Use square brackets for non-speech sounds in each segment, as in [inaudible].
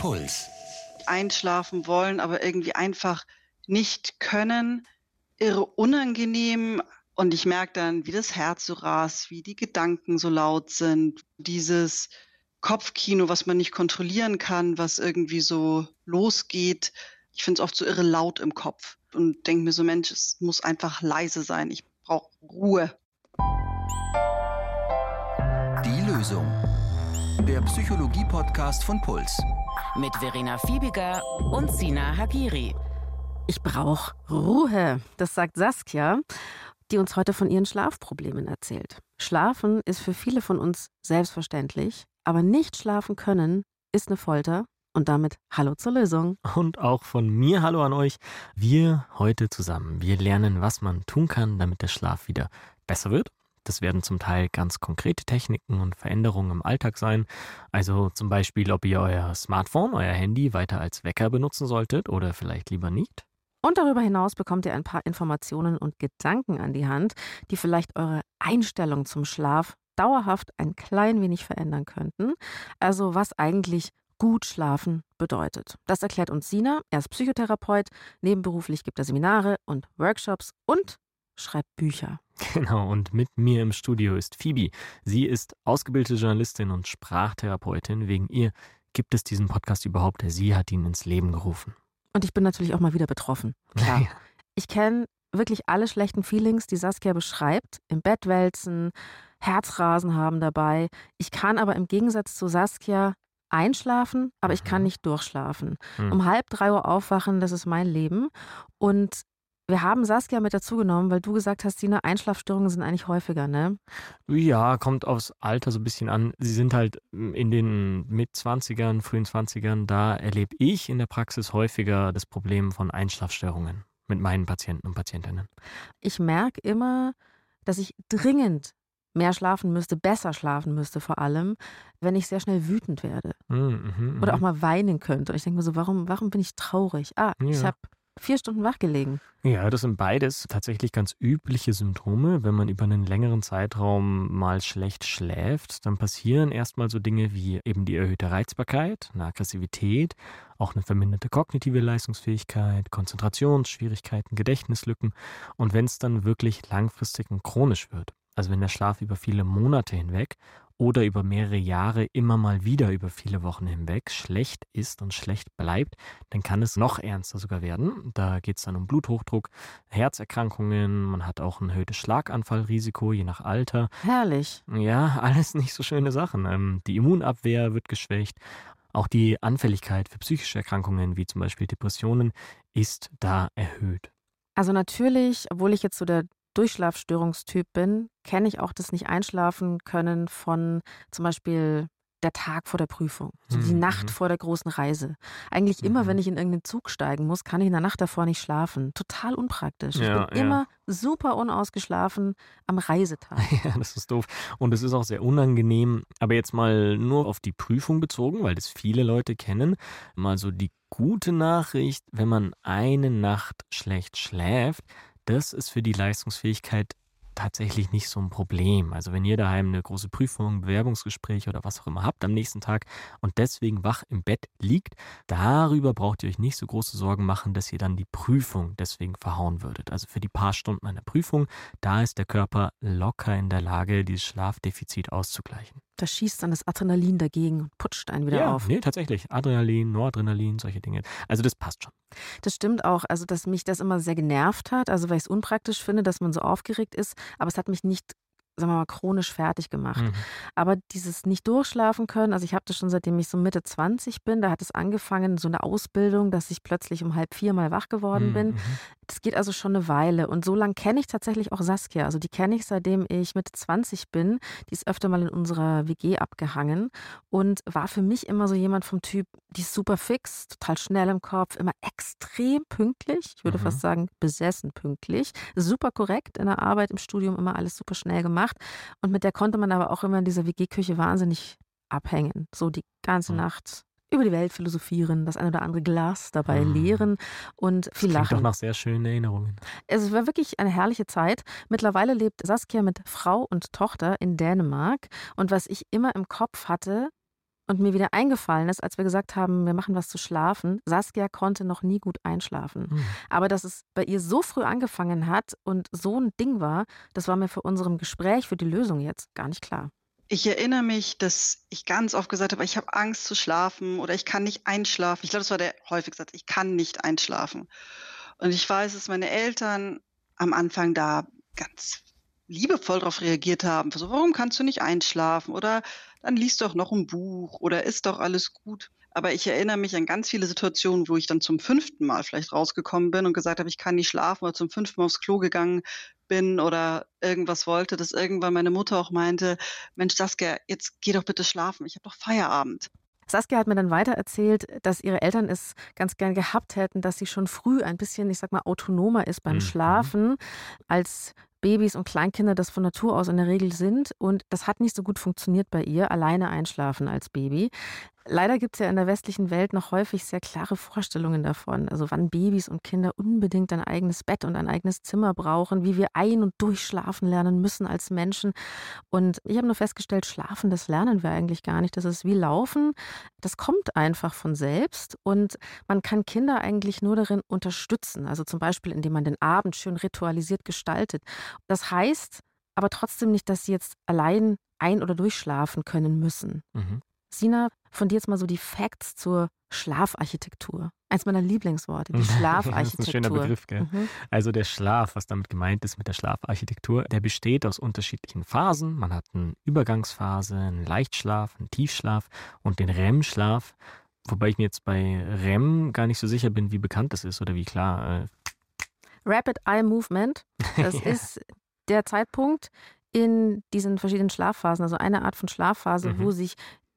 Puls. Einschlafen wollen, aber irgendwie einfach nicht können. Irre unangenehm. Und ich merke dann, wie das Herz so rast, wie die Gedanken so laut sind. Dieses Kopfkino, was man nicht kontrollieren kann, was irgendwie so losgeht. Ich finde es oft so irre laut im Kopf und denke mir so, Mensch, es muss einfach leise sein. Ich brauche Ruhe. Die Lösung. Der Psychologie-Podcast von Puls. Mit Verena Fiebiger und Sina Hagiri. Ich brauche Ruhe, das sagt Saskia, die uns heute von ihren Schlafproblemen erzählt. Schlafen ist für viele von uns selbstverständlich, aber nicht schlafen können ist eine Folter und damit Hallo zur Lösung. Und auch von mir Hallo an euch. Wir heute zusammen. Wir lernen, was man tun kann, damit der Schlaf wieder besser wird. Das werden zum Teil ganz konkrete Techniken und Veränderungen im Alltag sein. Also zum Beispiel, ob ihr euer Smartphone, euer Handy weiter als Wecker benutzen solltet oder vielleicht lieber nicht. Und darüber hinaus bekommt ihr ein paar Informationen und Gedanken an die Hand, die vielleicht eure Einstellung zum Schlaf dauerhaft ein klein wenig verändern könnten. Also was eigentlich gut schlafen bedeutet. Das erklärt uns Sina. Er ist Psychotherapeut. Nebenberuflich gibt er Seminare und Workshops und schreibt Bücher. Genau, und mit mir im Studio ist Phoebe. Sie ist ausgebildete Journalistin und Sprachtherapeutin. Wegen ihr gibt es diesen Podcast überhaupt. Sie hat ihn ins Leben gerufen. Und ich bin natürlich auch mal wieder betroffen. Klar. [laughs] Ja. Ich kenne wirklich alle schlechten Feelings, die Saskia beschreibt. Im Bett wälzen, Herzrasen haben dabei. Ich kann aber im Gegensatz zu Saskia einschlafen, aber ich kann mhm. nicht durchschlafen. Mhm. Um halb drei Uhr aufwachen, das ist mein Leben. Und wir haben Saskia mit dazu genommen, weil du gesagt hast, Dina, Einschlafstörungen sind eigentlich häufiger, ne? Ja, kommt aufs Alter so ein bisschen an. Sie sind halt in den Mit-20ern, frühen 20ern, da erlebe ich in der Praxis häufiger das Problem von Einschlafstörungen mit meinen Patienten und Patientinnen. Ich merke immer, dass ich dringend mehr schlafen müsste, besser schlafen müsste vor allem, wenn ich sehr schnell wütend werde. Mhm, mh, Oder auch mal weinen könnte. Und ich denke mir so, warum, warum bin ich traurig? Ah, ja. ich habe vier Stunden wach gelegen. Ja, das sind beides tatsächlich ganz übliche Symptome. Wenn man über einen längeren Zeitraum mal schlecht schläft, dann passieren erstmal so Dinge wie eben die erhöhte Reizbarkeit, eine Aggressivität, auch eine verminderte kognitive Leistungsfähigkeit, Konzentrationsschwierigkeiten, Gedächtnislücken. Und wenn es dann wirklich langfristig und chronisch wird, also wenn der Schlaf über viele Monate hinweg oder über mehrere Jahre immer mal wieder über viele Wochen hinweg schlecht ist und schlecht bleibt, dann kann es noch ernster sogar werden. Da geht es dann um Bluthochdruck, Herzerkrankungen, man hat auch ein erhöhtes Schlaganfallrisiko, je nach Alter. Herrlich. Ja, [laughs] alles nicht so schöne Sachen. Ähm, die Immunabwehr wird geschwächt. Auch die Anfälligkeit für psychische Erkrankungen wie zum Beispiel Depressionen ist da erhöht. Also natürlich, obwohl ich jetzt so der Durchschlafstörungstyp bin, kenne ich auch das nicht einschlafen können von zum Beispiel der Tag vor der Prüfung, so die mhm. Nacht mhm. vor der großen Reise. Eigentlich immer, wenn mhm. ich in irgendeinen Zug steigen muss, kann ich in der Nacht davor nicht schlafen. Total unpraktisch. Ja, ich bin ja. immer super unausgeschlafen am Reisetag. [laughs] Ja, das ist doof. Und es ist auch sehr unangenehm. Aber jetzt mal nur auf die Prüfung bezogen, weil das viele Leute kennen. Mal so die gute Nachricht, wenn man eine Nacht schlecht schläft, das ist für die Leistungsfähigkeit tatsächlich nicht so ein Problem. Also wenn ihr daheim eine große Prüfung, Bewerbungsgespräch oder was auch immer habt am nächsten Tag und deswegen wach im Bett liegt, darüber braucht ihr euch nicht so große Sorgen machen, dass ihr dann die Prüfung deswegen verhauen würdet. Also für die paar Stunden einer Prüfung, da ist der Körper locker in der Lage, dieses Schlafdefizit auszugleichen. Da schießt dann das Adrenalin dagegen und putscht einen wieder ja, auf. Nee, tatsächlich. Adrenalin, Noradrenalin, solche Dinge. Also das passt schon. Das stimmt auch. Also, dass mich das immer sehr genervt hat. Also, weil ich es unpraktisch finde, dass man so aufgeregt ist. Aber es hat mich nicht sagen wir mal, chronisch fertig gemacht. Mhm. Aber dieses nicht durchschlafen können, also ich habe das schon seitdem ich so Mitte 20 bin, da hat es angefangen, so eine Ausbildung, dass ich plötzlich um halb vier mal wach geworden mhm. bin. Mhm. Das geht also schon eine Weile. Und so lange kenne ich tatsächlich auch Saskia. Also die kenne ich seitdem ich Mitte 20 bin. Die ist öfter mal in unserer WG abgehangen und war für mich immer so jemand vom Typ, die ist super fix, total schnell im Kopf, immer extrem pünktlich. Ich würde mhm. fast sagen, besessen pünktlich. Super korrekt in der Arbeit, im Studium immer alles super schnell gemacht. Und mit der konnte man aber auch immer in dieser WG-Küche wahnsinnig abhängen. So die ganze mhm. Nacht über die Welt philosophieren, das ein oder andere Glas dabei mhm. leeren und viel das lachen. doch nach sehr schönen Erinnerungen. Es war wirklich eine herrliche Zeit. Mittlerweile lebt Saskia mit Frau und Tochter in Dänemark. Und was ich immer im Kopf hatte, und mir wieder eingefallen ist, als wir gesagt haben, wir machen was zu schlafen, Saskia konnte noch nie gut einschlafen. Mhm. Aber dass es bei ihr so früh angefangen hat und so ein Ding war, das war mir für unserem Gespräch, für die Lösung jetzt gar nicht klar. Ich erinnere mich, dass ich ganz oft gesagt habe, ich habe Angst zu schlafen oder ich kann nicht einschlafen. Ich glaube, das war der häufigste Satz, ich kann nicht einschlafen. Und ich weiß, dass meine Eltern am Anfang da ganz liebevoll darauf reagiert haben. So, warum kannst du nicht einschlafen? Oder dann liest doch noch ein Buch oder ist doch alles gut. Aber ich erinnere mich an ganz viele Situationen, wo ich dann zum fünften Mal vielleicht rausgekommen bin und gesagt habe, ich kann nicht schlafen oder zum fünften Mal aufs Klo gegangen bin oder irgendwas wollte, dass irgendwann meine Mutter auch meinte, Mensch, Saskia, jetzt geh doch bitte schlafen, ich habe doch Feierabend. Saskia hat mir dann weiter erzählt, dass ihre Eltern es ganz gern gehabt hätten, dass sie schon früh ein bisschen, ich sag mal, autonomer ist beim mhm. Schlafen als Babys und Kleinkinder das von Natur aus in der Regel sind. Und das hat nicht so gut funktioniert bei ihr, alleine einschlafen als Baby. Leider gibt es ja in der westlichen Welt noch häufig sehr klare Vorstellungen davon, also wann Babys und Kinder unbedingt ein eigenes Bett und ein eigenes Zimmer brauchen, wie wir ein- und durchschlafen lernen müssen als Menschen. Und ich habe nur festgestellt, schlafen, das lernen wir eigentlich gar nicht. Das ist wie Laufen. Das kommt einfach von selbst und man kann Kinder eigentlich nur darin unterstützen, also zum Beispiel, indem man den Abend schön ritualisiert gestaltet. Das heißt aber trotzdem nicht, dass sie jetzt allein ein- oder durchschlafen können müssen. Mhm. Sina, von dir jetzt mal so die Facts zur Schlafarchitektur. Eins meiner Lieblingsworte, die Schlafarchitektur. [laughs] das ist ein schöner Begriff, gell? Mhm. Also der Schlaf, was damit gemeint ist mit der Schlafarchitektur, der besteht aus unterschiedlichen Phasen. Man hat eine Übergangsphase, einen Leichtschlaf, einen Tiefschlaf und den REM-Schlaf. Wobei ich mir jetzt bei REM gar nicht so sicher bin, wie bekannt das ist oder wie klar. Äh Rapid Eye Movement, das [laughs] ja. ist der Zeitpunkt in diesen verschiedenen Schlafphasen, also eine Art von Schlafphase, mhm. wo sich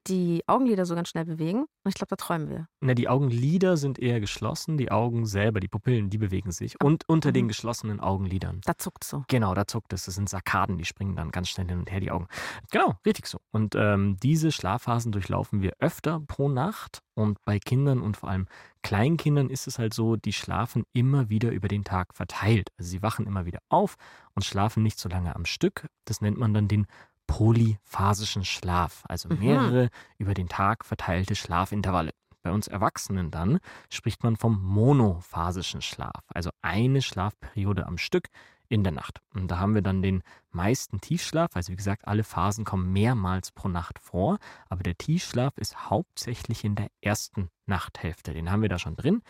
die Augenlider so ganz schnell bewegen. Und ich glaube, da träumen wir. Na, die Augenlider sind eher geschlossen, die Augen selber, die Pupillen, die bewegen sich. Und unter mhm. den geschlossenen Augenlidern. Da zuckt so. Genau, da zuckt es. Das sind Sarkaden, die springen dann ganz schnell hin und her, die Augen. Genau, richtig so. Und ähm, diese Schlafphasen durchlaufen wir öfter pro Nacht. Und bei Kindern und vor allem Kleinkindern ist es halt so, die schlafen immer wieder über den Tag verteilt. Also sie wachen immer wieder auf und schlafen nicht so lange am Stück. Das nennt man dann den polyphasischen Schlaf, also mhm. mehrere mhm. über den Tag verteilte Schlafintervalle. Bei uns Erwachsenen dann spricht man vom monophasischen Schlaf, also eine Schlafperiode am Stück in der Nacht. Und da haben wir dann den meisten Tiefschlaf, also wie gesagt, alle Phasen kommen mehrmals pro Nacht vor, aber der Tiefschlaf ist hauptsächlich in der ersten Nachthälfte. Den haben wir da schon drin.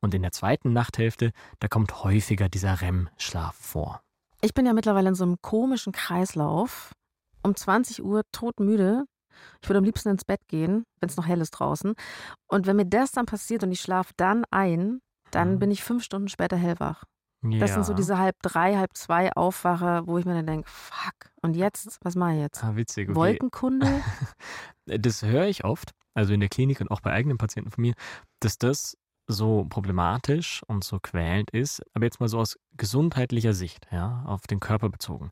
Und in der zweiten Nachthälfte, da kommt häufiger dieser REM-Schlaf vor. Ich bin ja mittlerweile in so einem komischen Kreislauf um 20 Uhr todmüde. Ich würde am liebsten ins Bett gehen, wenn es noch hell ist draußen. Und wenn mir das dann passiert und ich schlafe dann ein, dann mhm. bin ich fünf Stunden später hellwach. Ja. Das sind so diese halb drei, halb zwei Aufwache, wo ich mir dann denke, fuck, und jetzt, was mache ich jetzt? Ah, witzig. Okay. Wolkenkunde? [laughs] das höre ich oft, also in der Klinik und auch bei eigenen Patienten von mir, dass das so problematisch und so quälend ist, aber jetzt mal so aus gesundheitlicher Sicht, ja, auf den Körper bezogen.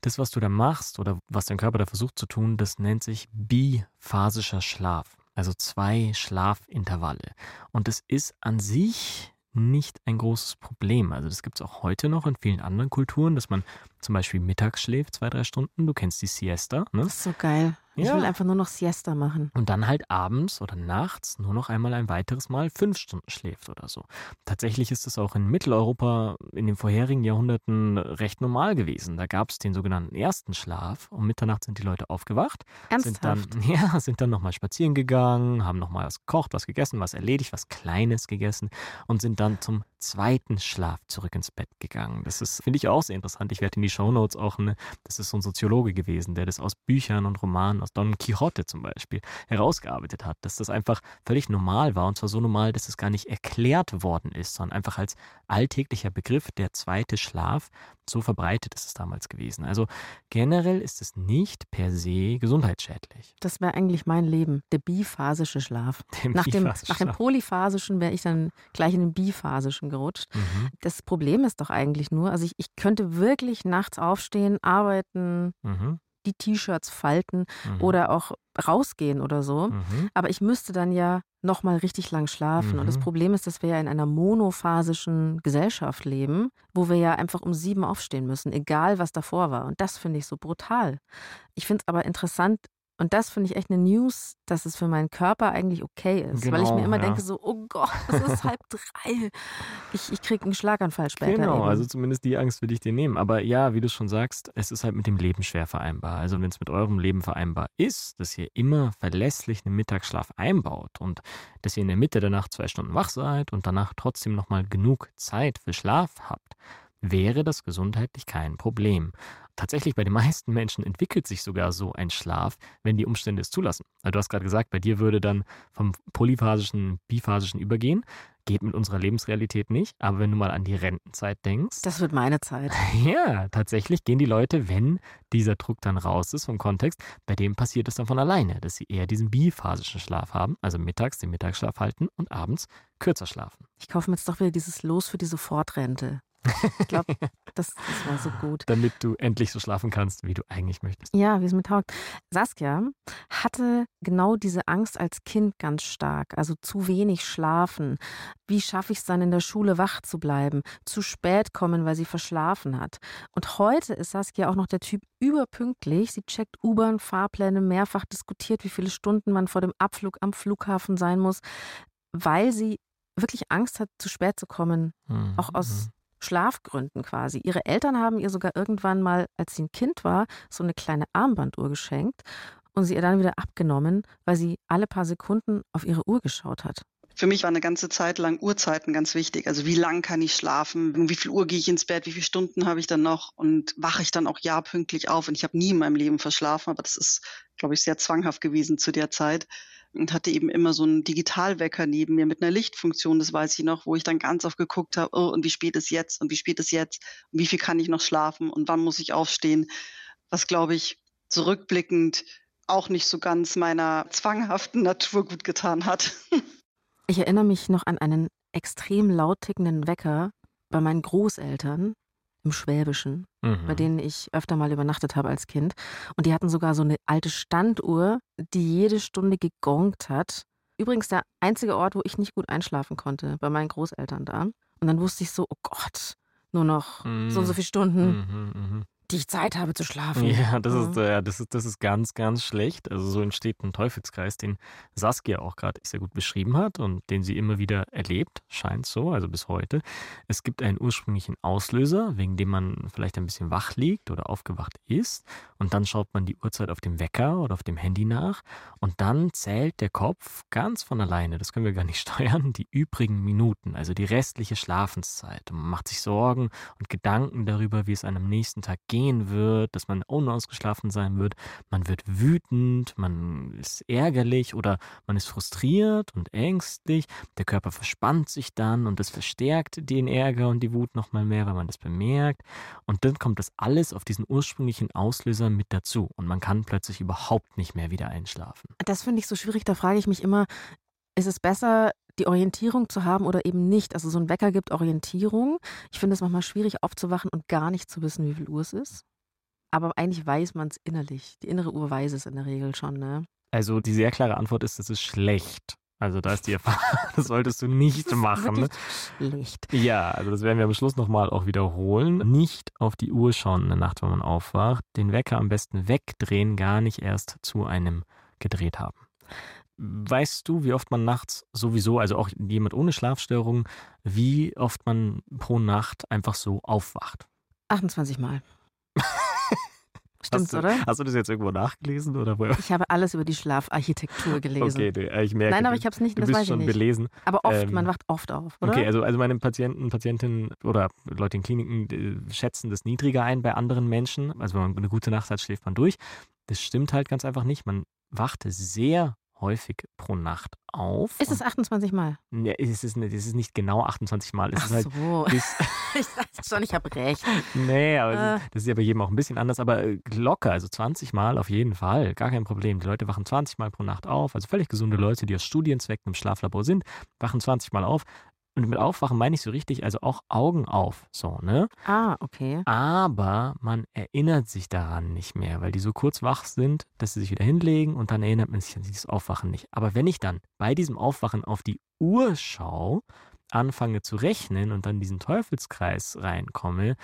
Das, was du da machst oder was dein Körper da versucht zu tun, das nennt sich biphasischer Schlaf. Also zwei Schlafintervalle. Und es ist an sich nicht ein großes Problem. Also das gibt es auch heute noch in vielen anderen Kulturen, dass man zum Beispiel mittags schläft, zwei, drei Stunden. Du kennst die Siesta. Ne? Das ist so geil. Ich ja. will einfach nur noch Siesta machen. Und dann halt abends oder nachts nur noch einmal ein weiteres Mal fünf Stunden schläft oder so. Tatsächlich ist es auch in Mitteleuropa in den vorherigen Jahrhunderten recht normal gewesen. Da gab es den sogenannten ersten Schlaf. Um Mitternacht sind die Leute aufgewacht. Ernsthaft? Sind dann, [laughs] ja, sind dann nochmal spazieren gegangen, haben nochmal was gekocht, was gegessen, was erledigt, was Kleines gegessen und sind dann zum zweiten Schlaf zurück ins Bett gegangen. Das ist, finde ich auch sehr interessant. Ich werde in die Shownotes auch, eine, das ist so ein Soziologe gewesen, der das aus Büchern und Romanen, aus Don Quixote zum Beispiel, herausgearbeitet hat, dass das einfach völlig normal war und zwar so normal, dass es gar nicht erklärt worden ist, sondern einfach als alltäglicher Begriff, der zweite Schlaf, so verbreitet ist es damals gewesen. Also generell ist es nicht per se gesundheitsschädlich. Das wäre eigentlich mein Leben, der biphasische Schlaf. [laughs] Nach dem, nach dem polyphasischen wäre ich dann gleich in den biphasischen gerutscht. Mhm. Das Problem ist doch eigentlich nur, also ich, ich könnte wirklich nachts aufstehen, arbeiten, mhm die T-Shirts falten mhm. oder auch rausgehen oder so. Mhm. Aber ich müsste dann ja nochmal richtig lang schlafen. Und das mhm. Problem ist, dass wir ja in einer monophasischen Gesellschaft leben, wo wir ja einfach um sieben aufstehen müssen, egal was davor war. Und das finde ich so brutal. Ich finde es aber interessant, Und das finde ich echt eine News, dass es für meinen Körper eigentlich okay ist. Genau, weil ich mir genau, immer ja. denke, so, oh Gott, es ist [laughs] halb drei. Ich, ich kriege einen Schlaganfall später. Genau, eben. also zumindest die Angst will ich dir nehmen. Aber ja, wie du schon sagst, es ist halt mit dem Leben schwer vereinbar. Also wenn es mit eurem Leben vereinbar ist, dass ihr immer verlässlich einen Mittagsschlaf einbaut und dass ihr in der Mitte der Nacht zwei Stunden wach seid und danach trotzdem nochmal genug Zeit für Schlaf habt, wäre das gesundheitlich kein Problem. Tatsächlich bei den [laughs] meisten Menschen entwickelt sich sogar so ein Schlaf, wenn die Umstände es zulassen. Also du hast gerade gesagt, bei dir würde dann vom polyphasischen, biphasischen übergehen. Geht mit unserer Lebensrealität nicht. Aber wenn du mal an die Rentenzeit denkst. Das wird meine Zeit. [laughs] Ja, tatsächlich gehen die Leute, wenn dieser Druck dann raus ist vom Kontext, bei dem passiert es dann von alleine, dass sie eher diesen biphasischen Schlaf haben, also mittags den Mittagsschlaf halten und abends kürzer schlafen. Ich kaufe mir jetzt doch wieder dieses Los für die Sofortrente. Ich glaube, das, das war so gut. Damit du endlich so schlafen kannst, wie du eigentlich möchtest. Ja, wie es mir taugt. Saskia hatte genau diese Angst als Kind ganz stark. Also zu wenig schlafen. Wie schaffe ich es dann in der Schule wach zu bleiben? Zu spät kommen, weil sie verschlafen hat. Und heute ist Saskia auch noch der Typ überpünktlich. Sie checkt U-Bahn, Fahrpläne, mehrfach diskutiert, wie viele Stunden man vor dem Abflug am Flughafen sein muss, weil sie wirklich Angst hat, zu spät zu kommen. Mhm. Auch aus mhm. Schlafgründen quasi. Ihre Eltern haben ihr sogar irgendwann mal, als sie ein Kind war, so eine kleine Armbanduhr geschenkt und sie ihr dann wieder abgenommen, weil sie alle paar Sekunden auf ihre Uhr geschaut hat. Für mich war eine ganze Zeit lang Uhrzeiten ganz wichtig. Also wie lang kann ich schlafen? Um wie viel Uhr gehe ich ins Bett? Wie viele Stunden habe ich dann noch? Und wache ich dann auch ja pünktlich auf? Und ich habe nie in meinem Leben verschlafen, aber das ist, glaube ich, sehr zwanghaft gewesen zu der Zeit und hatte eben immer so einen Digitalwecker neben mir mit einer Lichtfunktion, das weiß ich noch, wo ich dann ganz oft geguckt habe, oh, und wie spät ist jetzt und wie spät ist jetzt und wie viel kann ich noch schlafen und wann muss ich aufstehen, was glaube ich zurückblickend auch nicht so ganz meiner zwanghaften [laughs] Natur gut getan hat. Ich erinnere mich noch an einen extrem laut tickenden Wecker bei meinen Großeltern, im Schwäbischen, mhm. bei denen ich öfter mal übernachtet habe als Kind. Und die hatten sogar so eine alte Standuhr, die jede Stunde gegongt hat. Übrigens der einzige Ort, wo ich nicht gut einschlafen konnte, bei meinen Großeltern da. Und dann wusste ich so, oh Gott, nur noch mhm. so und so viele Stunden. Mhm, mhm die ich Zeit habe zu schlafen. Ja, das, Ist, ja, das, ist, das ist ganz, ganz schlecht. Also so entsteht ein Teufelskreis, den Saskia auch gerade sehr gut beschrieben hat und den sie immer wieder erlebt, scheint so, also bis heute. Es gibt einen ursprünglichen Auslöser, wegen dem man vielleicht ein bisschen wach liegt oder aufgewacht ist. Und dann schaut man die Uhrzeit auf dem Wecker oder auf dem Handy nach. Und dann zählt der Kopf ganz von alleine, das können wir gar nicht [laughs] steuern, die übrigen Minuten, also die restliche Schlafenszeit. Und man macht sich Sorgen und Gedanken darüber, wie es einem am nächsten Tag geht gehen wird, dass man unausgeschlafen sein wird. Man wird wütend, man ist ärgerlich oder man ist frustriert und ängstlich. Der Körper verspannt sich dann und das verstärkt den Ärger und die Wut nochmal mehr, weil man das bemerkt. Und dann kommt das alles auf diesen ursprünglichen Auslöser mit dazu und man kann plötzlich überhaupt nicht mehr wieder einschlafen. Das finde ich so schwierig. Da frage ich mich immer, ist es besser, die Orientierung zu haben oder eben nicht. Also so ein Wecker gibt Orientierung. Ich finde es manchmal schwierig aufzuwachen und gar nicht zu wissen, wie viel Uhr es ist. Aber eigentlich weiß man es innerlich. Die innere Uhr weiß es in der Regel schon, ne? Also die sehr klare Antwort ist, es ist schlecht. Also da ist die Erfahrung, [laughs] das solltest du nicht das machen. Schlecht. Ja, also das werden wir am Schluss nochmal auch wiederholen. Nicht auf die Uhr schauen in der Nacht, wenn man aufwacht. Den Wecker am besten wegdrehen, gar nicht erst zu einem gedreht haben. Weißt du, wie oft man nachts sowieso, also auch jemand ohne Schlafstörung, wie oft man pro Nacht einfach so aufwacht? 28 Mal. [laughs] Stimmt's, hast du, oder? Hast du das jetzt irgendwo nachgelesen? Oder wo? Ich habe alles über die Schlafarchitektur gelesen. Okay, äh, ich merke. Nein, aber ich habe es nicht, du das bist weiß schon ich nicht. belesen. Aber oft, ähm, man wacht oft auf, oder? Okay, also, also meine Patienten, Patientinnen oder Leute in Kliniken schätzen das niedriger ein bei anderen Menschen. Also wenn man eine gute Nacht hat, schläft man durch. Das stimmt halt ganz einfach nicht. Man wacht sehr häufig pro Nacht auf. Ist es 28 Mal? Ja, es ist, es ist nicht genau 28 Mal. Es Ach ist halt so. [laughs] ich dachte schon, ich habe recht. Nee, aber äh. das ist ja bei jedem auch ein bisschen anders. Aber äh, locker, also 20 Mal auf jeden Fall. Gar kein Problem. Die Leute wachen 20 Mal pro Nacht auf. Also völlig gesunde Leute, die aus Studienzwecken im Schlaflabor sind, wachen 20 Mal auf. Und mit Aufwachen meine ich so richtig, also auch Augen auf, so, ne? Ah, okay. Aber man erinnert sich daran nicht mehr, weil die so kurz wach sind, dass sie sich wieder hinlegen und dann erinnert man sich an dieses Aufwachen nicht. Aber wenn ich dann bei diesem Aufwachen auf die Uhr schaue, anfange zu rechnen und dann diesen Teufelskreis reinkomme,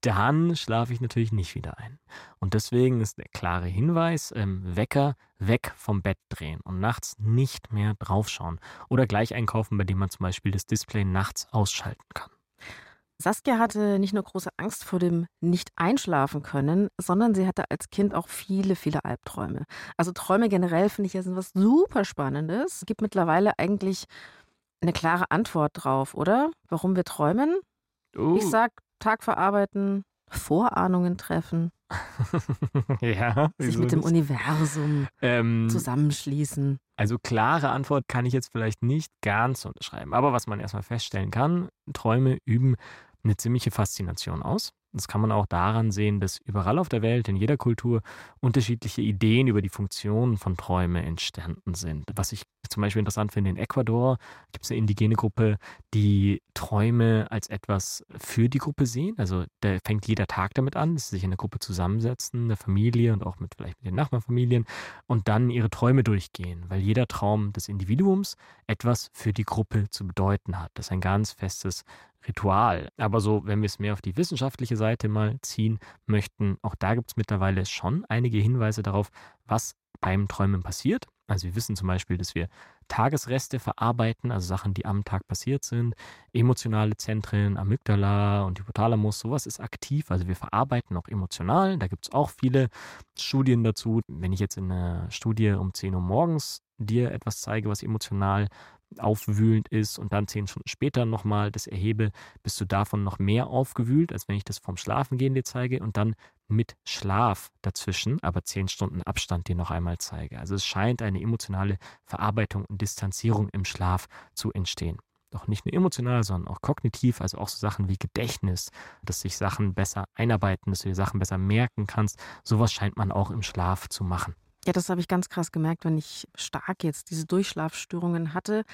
dann schlafe ich natürlich nicht wieder ein. Und deswegen ist der klare Hinweis, ähm, Wecker weg vom Bett drehen und nachts nicht mehr draufschauen. Oder gleich einkaufen, bei dem man zum Beispiel das Display nachts ausschalten kann. Saskia hatte nicht nur große Angst vor dem Nicht-Einschlafen können, sondern sie hatte als Kind auch viele, viele Albträume. Also Träume generell finde ich ja sind was super Spannendes. Es gibt mittlerweile eigentlich eine klare Antwort drauf, oder? Warum wir träumen? Uh. Ich sag Tag verarbeiten, Vorahnungen treffen. [laughs] ja, sich mit dem das? Universum ähm, zusammenschließen. Also klare Antwort kann ich jetzt vielleicht nicht ganz unterschreiben. Aber was man erstmal feststellen kann, Träume üben eine ziemliche Faszination aus. Das kann man auch daran sehen, dass überall auf der Welt, in jeder Kultur, unterschiedliche Ideen über die Funktion von Träumen entstanden sind. Was ich zum Beispiel interessant finde, in Ecuador gibt es eine indigene Gruppe, die Träume als etwas für die Gruppe sehen. Also da fängt jeder Tag damit an, dass sie sich in der Gruppe zusammensetzen, eine Familie und auch mit vielleicht mit den Nachbarfamilien und dann ihre Träume durchgehen, weil jeder Traum des Individuums etwas für die Gruppe zu bedeuten hat. Das ist ein ganz festes Ritual. Aber so, wenn wir es mehr auf die wissenschaftliche Seite mal ziehen möchten, auch da gibt es mittlerweile schon einige Hinweise darauf, was beim Träumen passiert. Also wir wissen zum Beispiel, dass wir Tagesreste verarbeiten, also Sachen, die am Tag passiert sind. Emotionale Zentren, Amygdala und Hypothalamus, sowas ist aktiv. Also wir verarbeiten auch emotional. Da gibt es auch viele Studien dazu. Wenn ich jetzt in einer Studie um 10 Uhr morgens dir etwas zeige, was emotional aufwühlend ist und dann zehn Stunden später nochmal das erhebe, bist du davon noch mehr aufgewühlt, als wenn ich das vom Schlafengehen dir zeige und dann mit Schlaf dazwischen, aber zehn Stunden Abstand dir noch einmal zeige. Also es scheint eine emotionale Verarbeitung und Distanzierung im Schlaf zu entstehen. Doch nicht nur emotional, sondern auch kognitiv, also auch so Sachen wie Gedächtnis, dass sich Sachen besser einarbeiten, dass du dir Sachen besser merken kannst. Sowas scheint man auch im Schlaf zu machen. Ja, das habe ich ganz krass gemerkt, wenn ich stark jetzt diese Durchschlafstörungen hatte,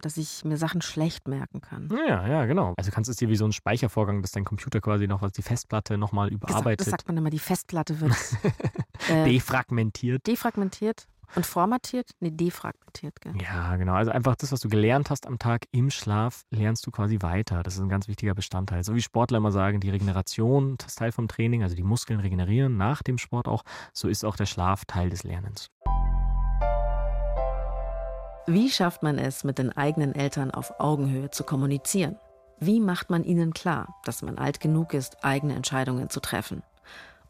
dass ich mir Sachen schlecht merken kann. Ja, ja, genau. Also kannst du es dir wie so ein Speichervorgang, dass dein Computer quasi noch was die Festplatte nochmal überarbeitet. Das, sagt man immer, die Festplatte wird [laughs] äh, defragmentiert. Defragmentiert und formatiert? Nee, defragmentiert, gell? Ja, genau. Also einfach das, was du gelernt hast am Tag im Schlaf, lernst du quasi weiter. Das ist ein ganz wichtiger Bestandteil. So wie Sportler immer sagen, die Regeneration ist Teil vom Training, also die Muskeln regenerieren nach dem Sport auch, so ist auch der Schlaf Teil des Lernens. Wie schafft man es, mit den eigenen Eltern auf Augenhöhe zu kommunizieren? Wie macht man ihnen klar, dass man alt genug ist, eigene Entscheidungen zu treffen?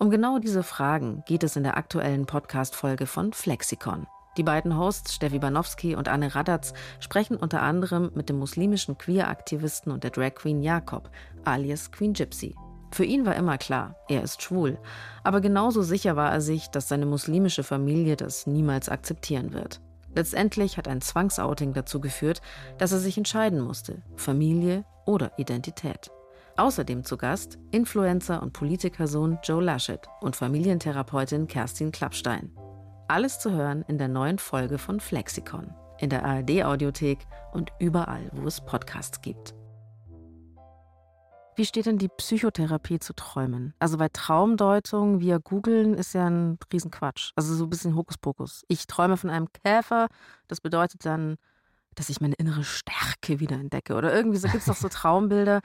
Um genau diese Fragen geht es in der aktuellen Podcast-Folge von Flexikon. Die beiden Hosts Steffi Banowski und Anne Radatz sprechen unter anderem mit dem muslimischen Queer-Aktivisten und der Drag Queen Jakob, alias Queen Gypsy. Für ihn war immer klar, er ist schwul. Aber genauso sicher war er sich, dass seine muslimische Familie das niemals akzeptieren wird. Letztendlich hat ein Zwangsouting dazu geführt, dass er sich entscheiden musste, Familie oder Identität. Außerdem zu Gast Influencer und Politikersohn Joe Laschet und Familientherapeutin Kerstin Klappstein. Alles zu hören in der neuen Folge von Flexikon, in der ARD-Audiothek und überall, wo es Podcasts gibt. Wie steht denn die Psychotherapie zu Träumen? Also bei Traumdeutung via Googeln ist ja ein Riesenquatsch. Also so ein bisschen Hokuspokus. Ich träume von einem Käfer, das bedeutet dann, dass ich meine innere Stärke wieder entdecke. Oder irgendwie so gibt es doch so Traumbilder.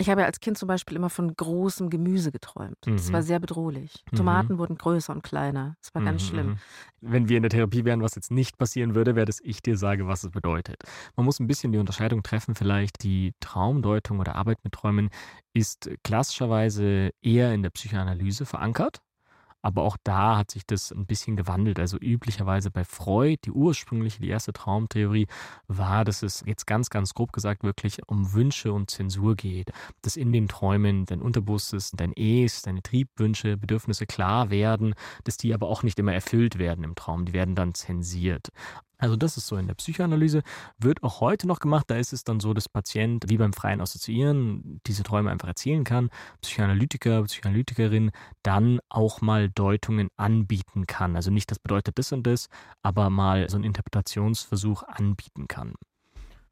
Ich habe ja als Kind zum Beispiel immer von großem Gemüse geträumt. Mhm. Das war mhm. sehr bedrohlich. Mhm. Tomaten wurden größer und kleiner. Das war mhm. ganz schlimm. Mhm. Wenn wir in der Therapie wären, was jetzt nicht passieren würde, wäre, dass ich dir sage, was es bedeutet. Man muss ein bisschen die Unterscheidung treffen, vielleicht die Traumdeutung oder Arbeit mit Träumen ist klassischerweise eher in der Psychoanalyse verankert. Aber auch da hat sich das ein bisschen gewandelt. Also üblicherweise bei Freud, die ursprüngliche, die erste Traumtheorie, war, dass es jetzt ganz, ganz grob gesagt wirklich um Wünsche und Zensur geht. Dass in den Träumen dein Unterbewusstes, dein Es, deine Triebwünsche, Bedürfnisse klar werden, dass die aber auch nicht immer erfüllt werden im Traum. Die werden dann zensiert. Also das ist so in der Psychoanalyse, wird auch heute noch gemacht. Da ist es dann so, dass Patient wie beim freien Assoziieren diese Träume einfach erzählen kann, Psychoanalytiker, Psychoanalytikerin dann auch mal Deutungen anbieten kann. Also nicht, das bedeutet das und das, aber mal so einen Interpretationsversuch anbieten kann.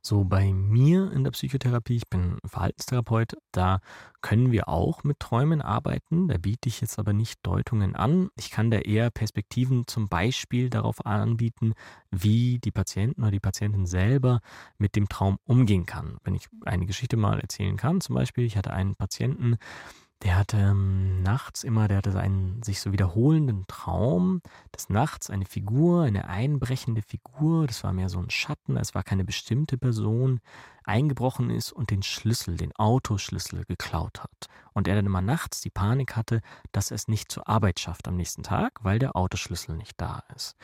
So bei mir in der Psychotherapie, ich bin Verhaltenstherapeut, da können wir auch mit Träumen arbeiten. Da biete ich jetzt aber nicht Deutungen an. Ich kann da eher Perspektiven zum Beispiel darauf anbieten, wie die Patienten oder die Patientin selber mit dem Traum umgehen kann. Wenn ich eine Geschichte mal erzählen kann, zum Beispiel, ich hatte einen Patienten, der hatte ähm, nachts immer, der hatte einen sich so wiederholenden Traum, dass nachts eine Figur, eine einbrechende Figur, das war mehr so ein Schatten, es war keine bestimmte Person, eingebrochen ist und den Schlüssel, den Autoschlüssel geklaut hat. Und er dann immer nachts die Panik hatte, dass er es nicht zur Arbeit schafft am nächsten Tag, weil der Autoschlüssel nicht da ist.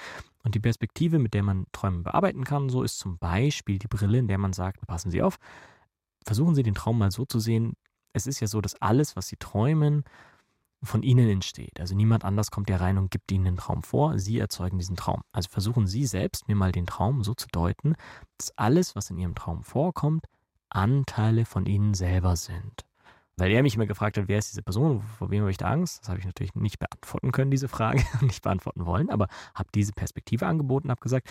Und die Perspektive, mit der man Träume bearbeiten kann, so ist zum Beispiel die Brille, in der man sagt, passen Sie auf, versuchen Sie den Traum mal so zu sehen, es ist ja so, dass alles, was sie träumen, von ihnen entsteht. Also niemand anders kommt ja rein und gibt ihnen den Traum vor. Sie erzeugen diesen Traum. Also versuchen Sie selbst mir mal den Traum so zu deuten, dass alles, was in Ihrem Traum vorkommt, Anteile von Ihnen selber sind. Weil er mich immer gefragt hat, wer ist diese Person, vor wem habe ich da Angst? Das habe ich natürlich nicht beantworten können, diese Frage, [laughs] nicht beantworten wollen, aber habe diese Perspektive angeboten, habe gesagt,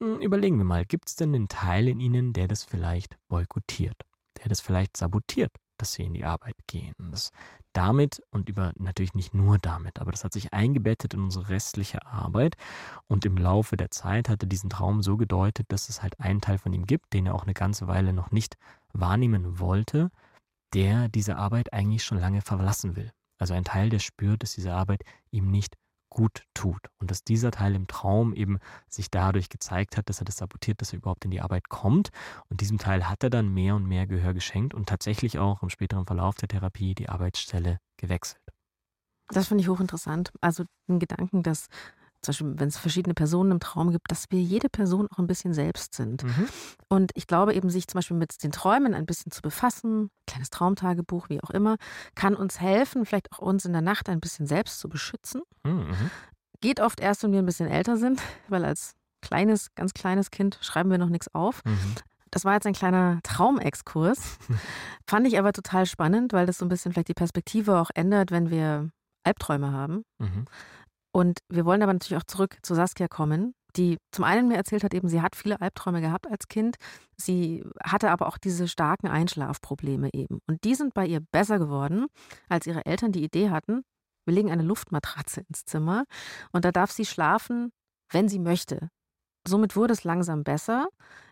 hm, überlegen wir mal, gibt es denn einen Teil in Ihnen, der das vielleicht boykottiert, der das vielleicht sabotiert? Dass sie in die Arbeit gehen. Das damit und über natürlich nicht nur damit, aber das hat sich eingebettet in unsere restliche Arbeit und im Laufe der Zeit hat er diesen Traum so gedeutet, dass es halt einen Teil von ihm gibt, den er auch eine ganze Weile noch nicht wahrnehmen wollte, der diese Arbeit eigentlich schon lange verlassen will. Also ein Teil, der spürt, dass diese Arbeit ihm nicht gut tut. Und dass dieser Teil im Traum eben sich dadurch gezeigt hat, dass er das sabotiert, dass er überhaupt in die Arbeit kommt. Und diesem Teil hat er dann mehr und mehr Gehör geschenkt und tatsächlich auch im späteren Verlauf der Therapie die Arbeitsstelle gewechselt. Das finde ich hochinteressant. Also den Gedanken, dass zum Beispiel, wenn es verschiedene Personen im Traum gibt, dass wir jede Person auch ein bisschen selbst sind. Mhm. Und ich glaube eben, sich zum Beispiel mit den Träumen ein bisschen zu befassen, kleines Traumtagebuch, wie auch immer, kann uns helfen, vielleicht auch uns in der Nacht ein bisschen selbst zu beschützen. Mhm. Geht oft erst, wenn wir ein bisschen älter sind, [laughs] weil als kleines, ganz kleines Kind schreiben wir noch nichts auf. Mhm. Das war jetzt ein kleiner Traumexkurs. [laughs] Fand ich aber total spannend, weil das so ein bisschen vielleicht die Perspektive auch ändert, wenn wir Albträume haben. Mhm. Und wir wollen aber natürlich auch zurück zu Saskia kommen, die zum einen mir erzählt hat, eben sie hat viele Albträume gehabt als Kind. Sie hatte aber auch diese starken Einschlafprobleme eben. Und die sind bei ihr besser geworden, als ihre Eltern die Idee hatten, wir legen eine Luftmatratze ins Zimmer und da darf sie schlafen, wenn sie möchte. Somit wurde es langsam besser.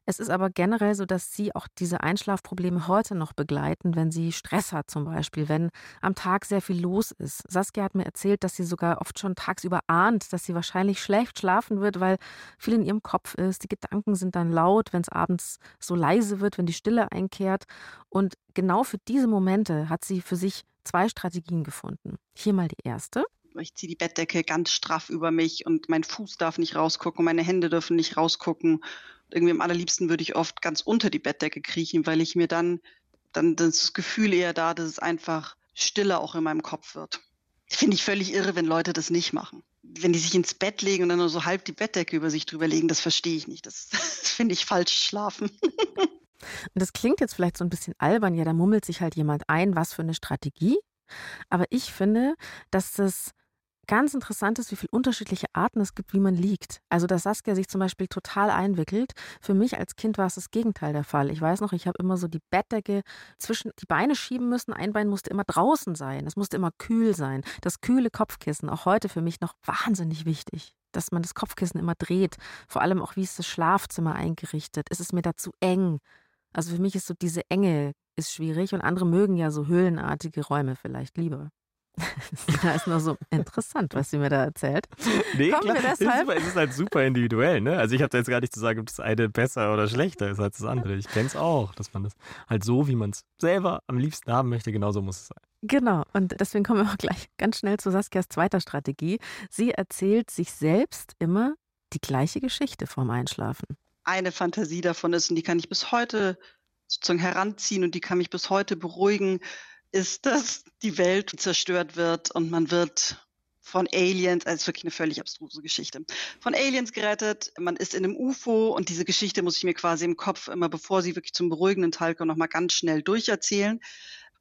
Es ist aber generell so, dass sie auch diese Einschlafprobleme heute noch begleiten, wenn sie Stress hat zum Beispiel, wenn am Tag sehr viel los ist. Saskia hat mir erzählt, dass sie sogar oft schon tagsüber ahnt, dass sie wahrscheinlich schlecht schlafen wird, weil viel in ihrem Kopf ist. Die Gedanken sind dann laut, wenn es abends so leise wird, wenn die Stille einkehrt. Und genau für diese Momente hat sie für sich zwei Strategien gefunden. Hier mal die erste ich ziehe die Bettdecke ganz straff über mich und mein Fuß darf nicht rausgucken, meine Hände dürfen nicht rausgucken irgendwie am allerliebsten würde ich oft ganz unter die Bettdecke kriechen, weil ich mir dann, dann das Gefühl eher da, dass es einfach stiller auch in meinem Kopf wird. Finde ich völlig irre, wenn Leute das nicht machen. Wenn die sich ins Bett legen und dann nur so halb die Bettdecke über sich drüber legen, das verstehe ich nicht. Das, das [laughs] finde ich falsch schlafen. Und [laughs] das klingt jetzt vielleicht so ein bisschen albern, ja, da mummelt sich halt jemand ein, was für eine Strategie. Aber ich finde, dass das ganz interessant ist, wie viele unterschiedliche Arten es gibt, wie man liegt. Also, dass Saskia sich zum Beispiel total einwickelt. Für mich als Kind war es das Gegenteil der Fall. Ich weiß noch, ich habe immer so die Bettdecke zwischen die Beine schieben müssen. Ein Bein musste immer draußen sein. Es musste immer kühl sein. Das kühle Kopfkissen, auch heute für mich noch wahnsinnig wichtig. Dass man das Kopfkissen immer dreht. Vor allem auch, wie ist das Schlafzimmer eingerichtet? Ist es mir da zu eng? Also für mich ist so diese Enge ist schwierig und andere mögen ja so höhlenartige Räume vielleicht lieber. [laughs] Sina ist nur so interessant, was sie mir da erzählt. Nee, Kommen klar, wir deshalb? Es ist halt super individuell. Ne? Also ich habe da jetzt gar nicht zu sagen, ob das eine besser oder schlechter ist als das andere. Ich kenne es auch, dass man das halt so, wie man es selber am liebsten haben möchte, genauso muss es sein. Genau, und deswegen kommen wir auch gleich ganz schnell zu Saskias zweiter Strategie. Sie erzählt sich selbst immer die gleiche Geschichte vorm Einschlafen. Eine Fantasie davon ist, und die kann ich bis heute sozusagen heranziehen und die kann mich bis heute beruhigen, ist, dass die Welt zerstört wird und man wird von Aliens, also wirklich eine völlig abstruse Geschichte, von Aliens gerettet. Man ist in einem UFO und diese Geschichte muss ich mir quasi im Kopf immer, bevor sie wirklich zum beruhigenden Teil kommt, nochmal ganz schnell durcherzählen.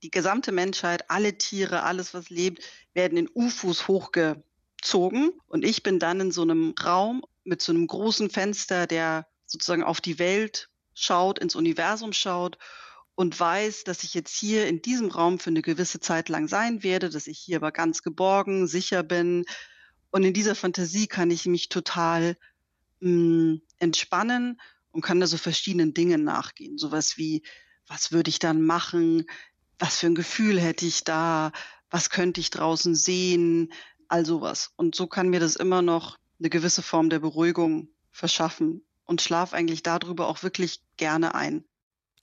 Die gesamte Menschheit, alle Tiere, alles, was lebt, werden in UFOs hochgezogen und ich bin dann in so einem Raum mit so einem großen Fenster, der sozusagen auf die Welt schaut, ins Universum schaut und weiß, dass ich jetzt hier in diesem Raum für eine gewisse Zeit lang sein werde, dass ich hier aber ganz geborgen, sicher bin. Und in dieser Fantasie kann ich mich total mh, hm, entspannen und kann da so verschiedenen Dingen nachgehen. Sowas wie, was würde ich dann machen, was für ein Gefühl hätte ich da, was könnte ich draußen sehen, all sowas. Und so kann mir das immer noch eine gewisse Form der Beruhigung verschaffen und schlaf eigentlich darüber auch wirklich gerne ein.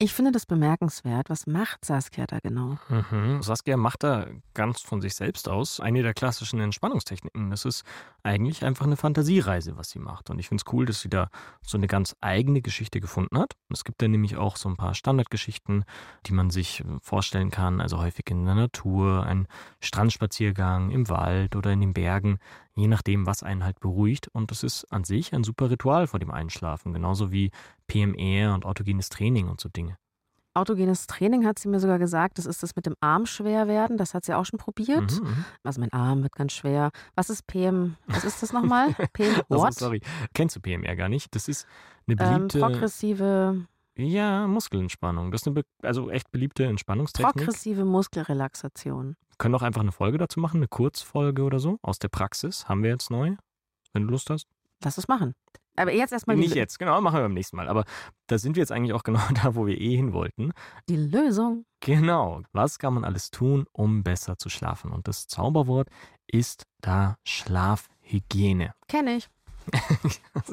Ich finde das bemerkenswert. Was macht Saskia da genau? Mhm. Saskia macht da ganz von sich selbst aus eine der klassischen Entspannungstechniken. Das ist eigentlich einfach eine Fantasiereise, was sie macht. Und ich finde es cool, dass sie da so eine ganz eigene Geschichte gefunden hat. Es gibt da nämlich auch so ein paar Standardgeschichten, die man sich vorstellen kann. Also häufig in der Natur, ein Strandspaziergang im Wald oder in den Bergen je nachdem, was einen halt beruhigt. Und das ist an sich ein super Ritual vor dem Einschlafen, genauso wie PMR und autogenes Training und so Dinge. Autogenes Training hat sie mir sogar gesagt, das ist das mit dem Arm schwer werden. Das hat sie auch schon probiert. Mhm, mhm. also mein Arm wird ganz schwer. Was ist PM? Was ist das nochmal? [laughs] PM what? Also, sorry, kennst du PMR gar nicht? Das ist eine ähm, beliebte... Ähm, progressive... Ja, Muskelentspannung. Das ist eine also echt beliebte Entspannungstechnik. Progressive Muskelrelaxation können auch einfach eine Folge dazu machen, eine Kurzfolge oder so aus der Praxis. Haben wir jetzt neu, wenn du Lust hast. Lass es machen. Aber jetzt erstmal Nicht jetzt, genau, machen wir beim nächsten Mal. Aber da sind wir jetzt eigentlich auch genau [laughs] da, wo wir eh hin wollten. Die Lösung. Genau. Was kann man alles tun, um besser zu schlafen? Und das Zauberwort ist da Schlafhygiene. Kenne ich. [laughs]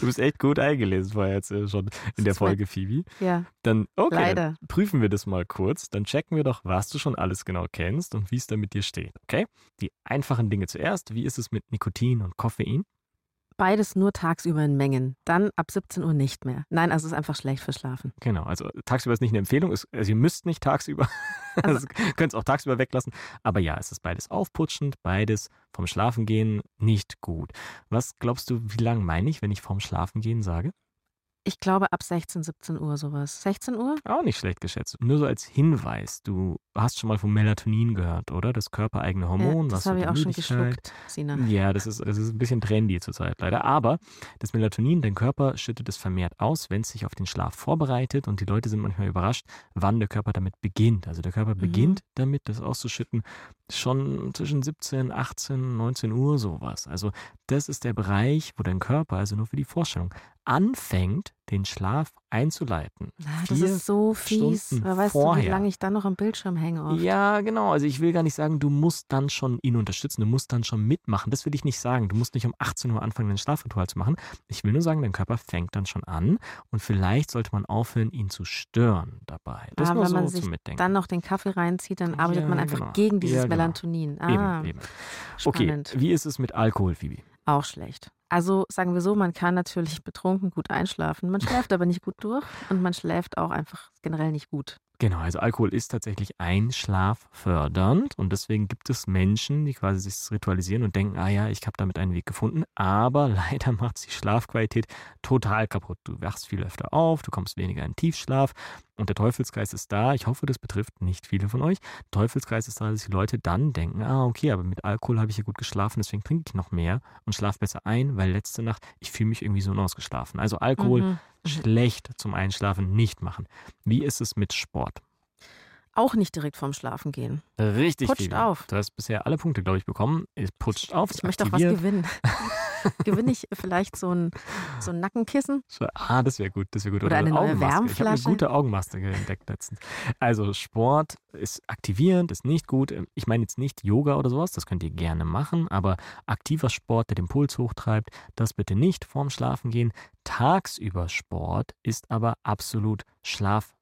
Du bist echt gut eingelesen vorher jetzt äh, schon in der Folge, Phoebe. Ja. Dann, okay, Leider. Dann prüfen wir das mal kurz. Dann checken wir doch, was du schon alles genau kennst und wie es da mit dir steht. Okay? Die einfachen Dinge zuerst. Wie ist es mit Nikotin und Koffein? Beides nur tagsüber in Mengen. Dann ab 17 Uhr nicht mehr. Nein, also es ist einfach schlecht für Schlafen. Genau, also tagsüber ist nicht eine Empfehlung. also ihr müsst nicht tagsüber. [laughs] Also, könnt es auch tagsüber weglassen. Aber ja, es ist beides aufputschend, beides vom Schlafengehen nicht gut. Was glaubst du, wie lange meine ich, wenn ich vorm Schlafengehen sage? Ich glaube ab 16, 17 Uhr sowas. 16 Uhr? Auch nicht schlecht geschätzt. Nur so als Hinweis, du hast schon mal von Melatonin gehört, oder? Das körpereigene Hormon. Ja, das habe ich auch schon geschluckt, Sina. Ja, das ist, das ist ein bisschen trendy zurzeit leider. Aber das Melatonin, dein Körper schüttet es vermehrt aus, wenn es sich auf den Schlaf vorbereitet. Und die Leute sind manchmal überrascht, wann der Körper damit beginnt. Also der Körper mhm. beginnt damit, das auszuschütten, schon zwischen 17, 18, 19 Uhr sowas. Also das ist der Bereich, wo dein Körper, also nur für die Vorstellung, anfängt, den Schlaf einzuleiten. Ah, das Vier ist so fies. Stunden Wer weißt vorher. du, wie lange ich dann noch am Bildschirm hänge? Oft. Ja, genau. Also ich will gar nicht sagen, du musst dann schon ihn unterstützen, du musst dann schon mitmachen. Das will ich nicht sagen. Du musst nicht um 18 Uhr anfangen, dein Schlafritual zu machen. Ich will nur sagen, dein Körper fängt dann schon an und vielleicht sollte man aufhören, ihn zu stören dabei. Das Aber nur wenn so man sich dann noch den Kaffee reinzieht, dann arbeitet ja, man einfach genau. gegen dieses ja, genau. Melatonin. Ah, eben, eben. Okay, wie ist es mit Alkohol, Phoebe? Auch schlecht. Also sagen wir so, man kann natürlich betrunken gut einschlafen. Man schläft aber nicht gut durch und man schläft auch einfach generell nicht gut. Genau, also Alkohol ist tatsächlich einschlaffördernd und deswegen gibt es Menschen, die quasi sich ritualisieren und denken, ah ja, ich habe damit einen Weg gefunden, aber [laughs] leider macht die Schlafqualität total kaputt. Du wachst viel öfter auf, du kommst weniger in Tiefschlaf und der Teufelskreis ist da. Ich hoffe, das betrifft nicht viele von euch. Der Teufelskreis ist da, dass die Leute dann denken, ah okay, aber mit Alkohol habe ich ja gut geschlafen, deswegen trinke ich noch mehr und schlafe besser ein, weil letzte Nacht, ich fühle mich irgendwie so unausgeschlafen. Also Alkohol mhm. schlecht zum Einschlafen nicht machen. Wie ist es mit Sport? Auch nicht direkt vorm Schlafen gehen. Richtig. Putscht Phoebe. auf. Du hast bisher alle Punkte, glaube ich, bekommen. Es putscht auf. Ich möchte auch was gewinnen. [laughs] Gewinne ich vielleicht so ein, so ein Nackenkissen? Ah, das wäre gut, das wäre gut. Oder, Oder eine neue Wärmflasche. Ich habe eine gute Augenmaske entdeckt letztens. Also Sport ist aktivierend, ist nicht gut. Ich meine jetzt nicht Yoga oder sowas, das könnt ihr gerne machen, aber aktiver Sport, der den Puls hochtreibt, das bitte nicht vorm Schlafen gehen. Tagsüber Sport ist aber absolut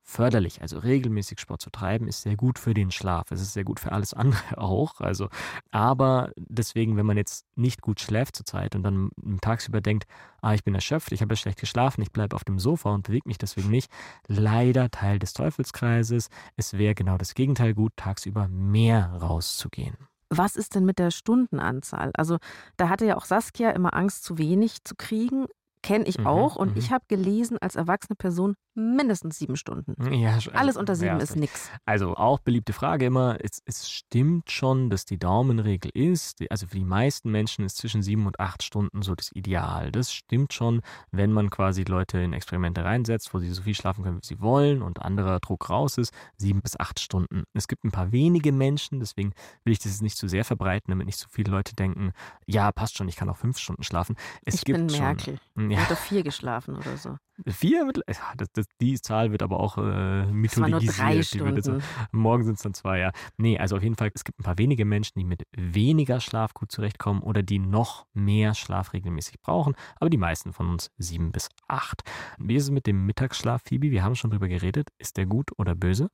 schlafförderlich. Also regelmäßig Sport zu treiben ist sehr gut für den Schlaf. Es ist sehr gut für alles andere [laughs] auch. Also, aber deswegen, wenn man jetzt nicht gut schläft zurzeit und dann tagsüber denkt, ah, ich bin erschöpft, ich habe ja schlecht geschlafen, ich bleibe auf dem Sofa und bewege mich deswegen nicht, leider Teil des Teufelskreises. Es wäre genau das Gegenteil gut, tagsüber mehr rauszugehen. Was ist denn mit der Stundenanzahl? Also da hatte ja auch Saskia immer Angst, zu wenig zu kriegen kenne ich mhm, auch. Und mhm. ich habe gelesen, als erwachsene Person mindestens sieben Stunden. [laughs] Ja, also, Alles unter sieben ja, ist nichts. Also auch beliebte Frage immer, es, es, stimmt schon, dass die Daumenregel ist, also für die meisten Menschen ist zwischen sieben und acht Stunden so das Ideal. Das stimmt schon, wenn man quasi Leute in Experimente reinsetzt, wo sie so viel schlafen können, wie sie wollen und anderer Druck raus ist, sieben bis acht Stunden. Es gibt ein paar wenige Menschen, deswegen will ich das nicht zu sehr verbreiten, damit nicht zu viele Leute denken, ja, passt schon, ich kann auch fünf Stunden schlafen. Es ich gibt bin Merkel. Schon, Ja. Hat er vier geschlafen oder so. Vier? Das, das, die Zahl wird aber auch äh, mythologisiert. Drei Stunden. Morgen sind es dann zwei, ja. Nee, also auf jeden Fall, es gibt ein paar wenige Menschen, die mit weniger Schlaf gut zurechtkommen oder die noch mehr Schlaf regelmäßig brauchen. Aber die meisten von uns sieben bis acht. Wie ist es mit dem Mittagsschlaf, Phoebe? Wir haben schon drüber geredet. Ist der gut oder böse?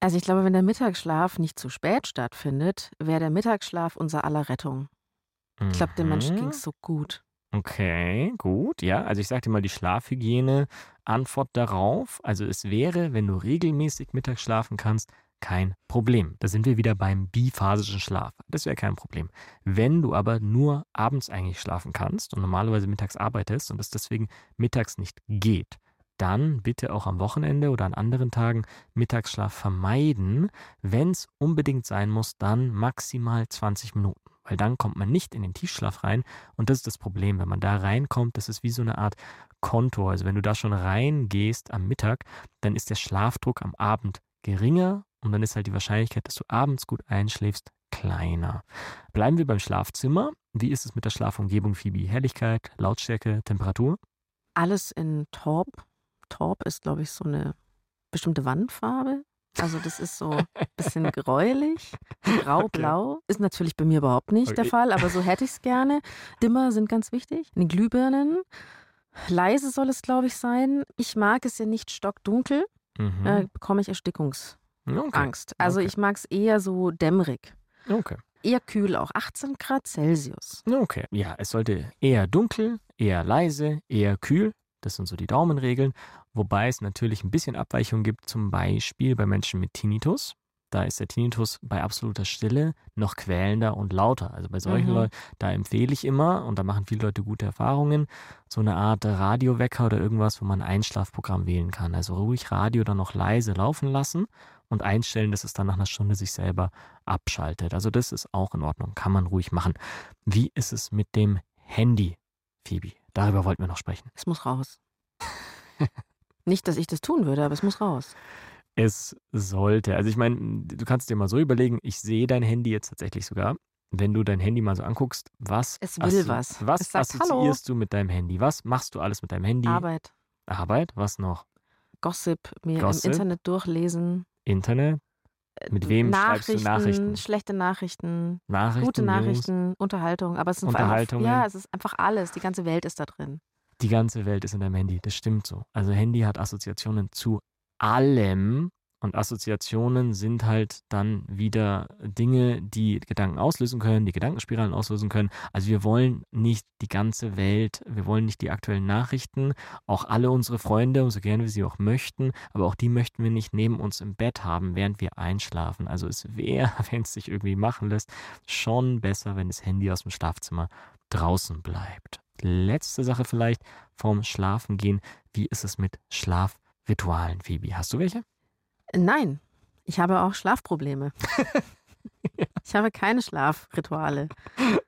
Also ich glaube, wenn der Mittagsschlaf nicht zu spät stattfindet, wäre der Mittagsschlaf unser aller Rettung. Ich glaube, dem Menschen ging es so gut. Okay, gut. Ja, also ich sage dir mal die Schlafhygiene. Antwort darauf. Also es wäre, wenn du regelmäßig mittags schlafen kannst, kein Problem. Da sind wir wieder beim biphasischen Schlaf. Das wäre kein Problem. Wenn du aber nur abends eigentlich schlafen kannst und normalerweise mittags arbeitest und es deswegen mittags nicht geht, dann bitte auch am Wochenende oder an anderen Tagen Mittagsschlaf vermeiden. Wenn es unbedingt sein muss, dann maximal 20 Minuten weil dann kommt man nicht in den Tiefschlaf rein und das ist das Problem. Wenn man da reinkommt, das ist wie so eine Art Konto. Also wenn du da schon reingehst am Mittag, dann ist der Schlafdruck am Abend geringer und dann ist halt die Wahrscheinlichkeit, dass du abends gut einschläfst, kleiner. Bleiben wir beim Schlafzimmer. Wie ist es mit der Schlafumgebung, Phoebe? Helligkeit, Lautstärke, Temperatur? Alles in Torp. Torp ist, glaube ich, so eine bestimmte Wandfarbe. Also das ist so ein bisschen gräulich, grau-blau. Okay. Ist natürlich bei mir überhaupt nicht okay. der Fall, aber so hätte ich es gerne. Dimmer sind ganz wichtig. Die Glühbirnen. Leise soll es, glaube ich, sein. Ich mag es ja nicht stockdunkel. Mhm. Da bekomme ich Erstickungsangst. Okay. Also ich mag es eher so dämmerig. Okay. Eher kühl auch, 18 Grad Celsius. Okay, ja, es sollte eher dunkel, eher leise, eher kühl. Das sind so die Daumenregeln. Wobei es natürlich ein bisschen Abweichungen gibt, zum Beispiel bei Menschen mit Tinnitus. Da ist der Tinnitus bei absoluter Stille noch quälender und lauter. Also bei solchen mhm. Leuten, da empfehle ich immer, und da machen viele Leute gute Erfahrungen, so eine Art Radiowecker oder irgendwas, wo man ein Einschlafprogramm wählen kann. Also ruhig Radio dann noch leise laufen lassen und einstellen, dass es dann nach einer Stunde sich selber abschaltet. Also das ist auch in Ordnung, kann man ruhig machen. Wie ist es mit dem Handy, Phoebe? Darüber wollten wir noch sprechen. Es muss raus. [laughs] Nicht, dass ich das tun würde, aber es muss raus. Es sollte. Also ich meine, du kannst dir mal so überlegen, ich sehe dein Handy jetzt tatsächlich sogar. Wenn du dein Handy mal so anguckst, was, es will was. was sagt, assoziierst Hallo. du mit deinem Handy? Was machst du alles mit deinem Handy? Arbeit. Arbeit, was noch? Gossip, mir Gossip. im Internet durchlesen. Internet? Mit wem schreibst du Nachrichten? Schlechte Nachrichten, Nachrichten gute Nachrichten, News. Unterhaltung. Aber es sind Unterhaltung. Ja, es ist einfach alles. Die ganze Welt ist da drin. Die ganze Welt ist in deinem Handy. Das stimmt so. Also Handy hat Assoziationen zu allem. Und Assoziationen sind halt dann wieder Dinge, die Gedanken auslösen können, die Gedankenspiralen auslösen können. Also wir wollen nicht die ganze Welt, wir wollen nicht die aktuellen Nachrichten, auch alle unsere Freunde, so gerne wir sie auch möchten, aber auch die möchten wir nicht neben uns im Bett haben, während wir einschlafen. Also es wäre, [laughs] wenn es sich irgendwie machen lässt, schon besser, wenn das Handy aus dem Schlafzimmer draußen bleibt letzte Sache vielleicht vorm Schlafengehen. Wie ist es mit Schlafritualen, Phoebe? Hast du welche? Nein, ich habe auch Schlafprobleme. [laughs] Ich habe keine Schlafrituale.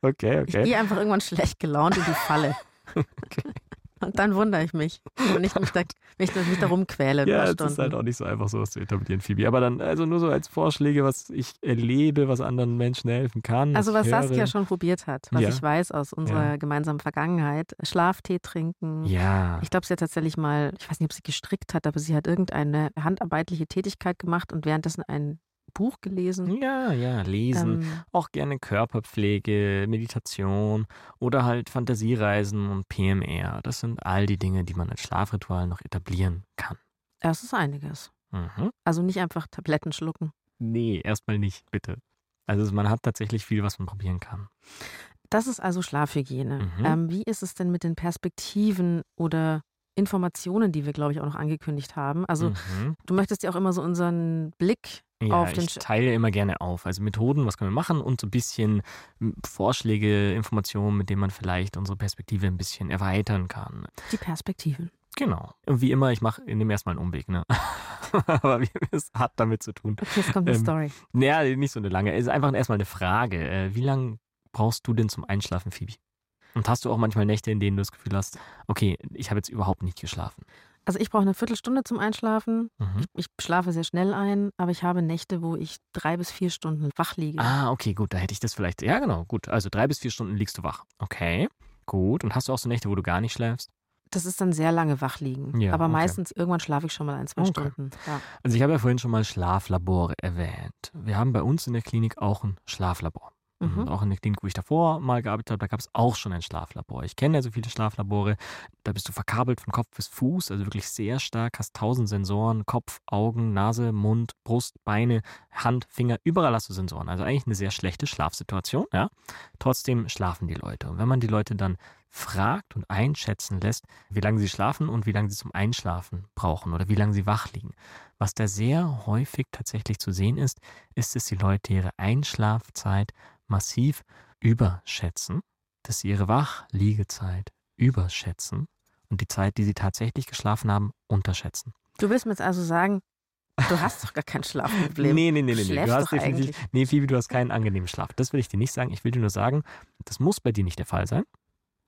Okay, okay. Ich gehe einfach irgendwann schlecht gelaunt in die Falle. [laughs] okay. Und dann wundere ich mich, wenn ich mich, da, wenn ich mich darum quäle. Ja, es ist halt auch nicht so einfach, sowas zu etablieren, Phoebe. Aber dann, also nur so als Vorschläge, was ich erlebe, was anderen Menschen helfen kann. Also, was Saskia schon probiert hat, was ja. ich weiß aus unserer ja. gemeinsamen Vergangenheit: Schlaftee trinken. Ja. Ich glaube, sie hat tatsächlich mal, ich weiß nicht, ob sie gestrickt hat, aber sie hat irgendeine handarbeitliche Tätigkeit gemacht und währenddessen ein Buch gelesen. Ja, ja, lesen. Ähm, auch gerne Körperpflege, Meditation oder halt Fantasiereisen und PMR. Das sind all die Dinge, die man als Schlafritual noch etablieren kann. Das ist einiges. Mhm. Also nicht einfach Tabletten schlucken. Nee, erstmal nicht, bitte. Also man hat tatsächlich viel, was man probieren kann. Das ist also Schlafhygiene. Mhm. Ähm, wie ist es denn mit den Perspektiven oder Informationen, die wir, glaube ich, auch noch angekündigt haben? Also mhm. du möchtest ja auch immer so unseren Blick ja, auf den ich teile immer gerne auf. Also Methoden, was können wir machen und so ein bisschen hm, Vorschläge, Informationen, mit denen man vielleicht unsere Perspektive ein bisschen erweitern kann. Die Perspektiven. Genau. Und wie immer, ich mache, nehme erstmal einen Umweg, ne? [laughs] Aber es hat damit zu tun. Okay, jetzt kommt eine ähm, Story. Naja, nicht so eine lange. Es ist einfach erstmal eine Frage. Äh, wie lange brauchst du denn zum Einschlafen, Phoebe? Und hast du auch manchmal Nächte, in denen du das Gefühl hast, okay, ich habe jetzt überhaupt nicht geschlafen? Also ich brauche eine Viertelstunde zum Einschlafen. Mhm. Ich, ich, schlafe sehr schnell ein, aber ich habe Nächte, wo ich drei bis vier Stunden wach liege. Ah, okay, gut, da hätte ich das vielleicht. Ja, genau, gut. Also drei bis vier Stunden liegst du wach. Okay, gut. Und hast du auch so Nächte, wo du gar nicht schläfst? Das ist dann sehr lange wach liegen. Ja, Aber okay. meistens irgendwann schlafe ich schon mal ein, zwei okay. Stunden. Ja. Also ich habe ja vorhin schon mal Schlaflabore erwähnt. Wir haben bei uns in der Klinik auch ein Schlaflabor. Mhm. Auch in der Klinik, wo ich davor mal gearbeitet habe, da gab es auch schon ein Schlaflabor. Ich kenne ja so viele Schlaflabore. Da bist du verkabelt von Kopf bis Fuß, also wirklich sehr stark, hast tausend Sensoren, Kopf, Augen, Nase, Mund, Brust, Beine, Hand, Finger, überall hast du Sensoren. Also eigentlich eine sehr schlechte Schlafsituation, ja. Trotzdem schlafen die Leute. Und wenn man die Leute dann fragt und einschätzen lässt, wie lange sie schlafen und wie lange sie zum Einschlafen brauchen oder wie lange sie wach liegen. Was da sehr häufig tatsächlich zu sehen ist, ist, dass die Leute ihre Einschlafzeit massiv überschätzen, dass sie ihre Wachliegezeit überschätzen und die Zeit, die sie tatsächlich geschlafen haben, unterschätzen. Du willst mir jetzt also sagen, du hast doch gar kein Schlafproblem. [laughs] nee, nee, nee, nee. Du hast definitiv, nee, Phoebe, du hast keinen angenehmen Schlaf. Das will ich dir nicht sagen. Ich will dir nur sagen, das muss bei dir nicht der Fall sein.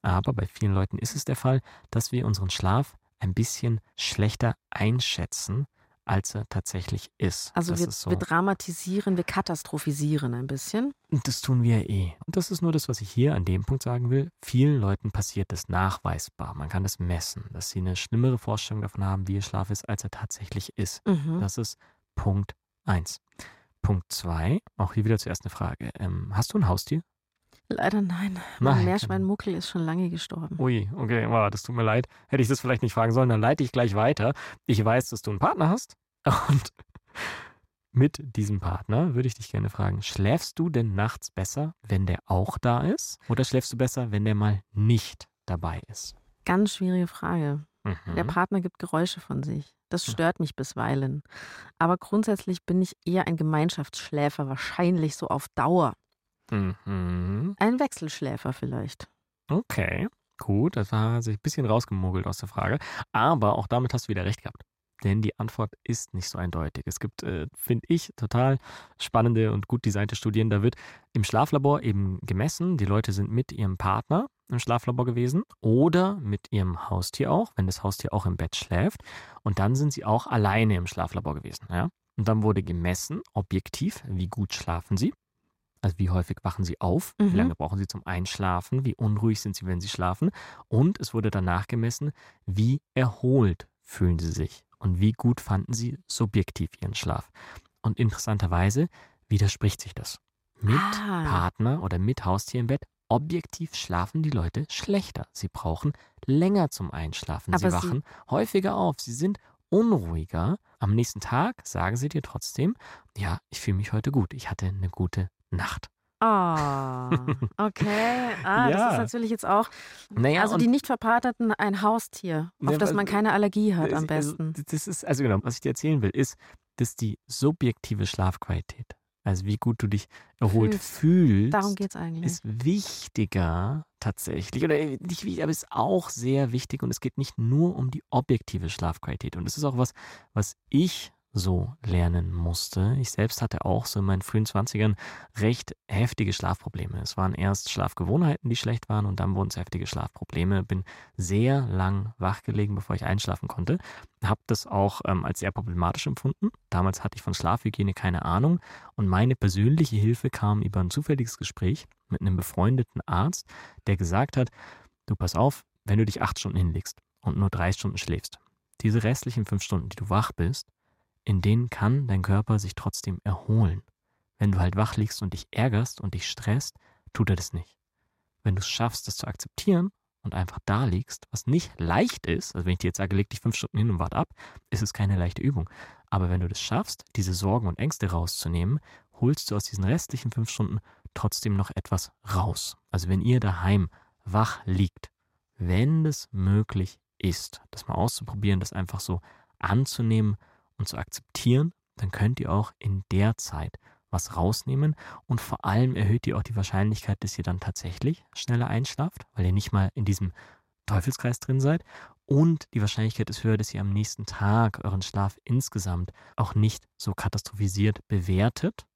Aber bei vielen Leuten ist es der Fall, dass wir unseren Schlaf ein bisschen schlechter einschätzen, als er tatsächlich ist. Also wir, ist so. wir, dramatisieren, wir katastrophisieren ein bisschen. Das tun wir eh. Und das ist nur das, was ich hier an dem Punkt sagen will. Vielen Leuten passiert das nachweisbar. Man kann das messen, dass sie eine schlimmere Vorstellung davon haben, wie ihr Schlaf ist, als er tatsächlich ist. Mhm. Das ist Punkt 1. Punkt 2, auch hier wieder zuerst eine Frage. Ähm, hast du ein Haustier? Leider nein. Mein Meerschweinmuckel ist schon lange gestorben. Ui, okay, wow, das tut mir leid. Hätte ich das vielleicht nicht fragen sollen, dann leite ich gleich weiter. Ich weiß, dass du einen Partner hast. [laughs] Und mit diesem Partner würde ich dich gerne fragen, schläfst du denn nachts besser, wenn der auch da ist? Oder schläfst du besser, wenn der mal nicht dabei ist? Ganz schwierige Frage. Mhm. Der Partner gibt Geräusche von sich. Das hm. stört mich bisweilen. Aber grundsätzlich bin ich eher ein Gemeinschaftsschläfer, wahrscheinlich so auf Dauer. Mhm. Ein Wechselschläfer vielleicht. Okay, gut. Das war sich ein bisschen rausgemogelt aus der Frage. Aber auch damit hast du wieder recht gehabt. Denn die Antwort ist nicht so eindeutig. Es gibt, äh, finde ich, total spannende und gut designte Studien. Da wird im Schlaflabor eben gemessen, die Leute sind mit ihrem Partner im Schlaflabor gewesen oder mit ihrem Haustier auch, wenn das Haustier auch im Bett schläft. Und dann sind sie auch alleine im Schlaflabor gewesen. Ja? Und dann wurde gemessen, objektiv, wie gut schlafen sie. Also wie häufig wachen sie auf? Mhm. Wie lange brauchen sie zum Einschlafen? Wie unruhig sind sie, wenn sie schlafen? Und es wurde danach gemessen, wie erholt fühlen sie sich und wie gut fanden sie subjektiv ihren Schlaf. Und interessanterweise widerspricht sich das. Mit ah. Partner oder mit Haustier im Bett objektiv schlafen die Leute schlechter. Sie brauchen länger zum Einschlafen. Aber sie wachen sie häufiger auf. Sie sind unruhiger. Am nächsten Tag sagen sie dir trotzdem, ja, ich fühle mich heute gut. Ich hatte eine gute Nacht. Ah, okay. [laughs] Ah, ja. das ist natürlich jetzt auch. Naja, also die nicht verpaterten ein Haustier, auf ja, das man keine Allergie hat am also besten. Das ist, also genau, was ich dir erzählen will, ist, dass die subjektive Schlafqualität, also wie gut du dich erholt fühlst, fühlst darum geht's eigentlich. ist wichtiger tatsächlich. Oder äh, nicht wichtig, aber ist auch sehr wichtig und es geht nicht nur um die objektive Schlafqualität. Und es ist auch was, was ich so lernen musste. Ich selbst hatte auch so in meinen frühen Zwanzigern recht heftige Schlafprobleme. Es waren erst Schlafgewohnheiten, die schlecht waren und dann wurden es heftige Schlafprobleme. Bin sehr lang wach gelegen, bevor ich einschlafen konnte. Habe das auch ähm, als sehr problematisch empfunden. Damals hatte ich von Schlafhygiene keine Ahnung und meine persönliche Hilfe kam über ein zufälliges Gespräch mit einem befreundeten Arzt, der gesagt hat, du pass auf, wenn du dich acht Stunden hinlegst und nur drei Stunden schläfst, diese restlichen fünf Stunden, die du wach bist, in denen kann dein Körper sich trotzdem erholen. Wenn du halt wach liegst und dich ärgerst und dich stresst, tut er das nicht. Wenn du es schaffst, das zu akzeptieren und einfach da liegst, was nicht leicht ist, also wenn ich dir jetzt sage, leg dich fünf Stunden hin und wart ab, ist es keine leichte Übung. Aber wenn du das schaffst, diese Sorgen und Ängste rauszunehmen, holst du aus diesen restlichen fünf Stunden trotzdem noch etwas raus. Also wenn ihr daheim wach liegt, wenn es möglich ist, das mal auszuprobieren, das einfach so anzunehmen und zu akzeptieren, dann könnt ihr auch in der Zeit was rausnehmen und vor allem erhöht ihr auch die Wahrscheinlichkeit, dass ihr dann tatsächlich schneller einschlaft, weil ihr nicht mal in diesem Teufelskreis drin seid und die Wahrscheinlichkeit ist höher, dass ihr am nächsten Tag euren Schlaf insgesamt auch nicht so katastrophisiert bewertet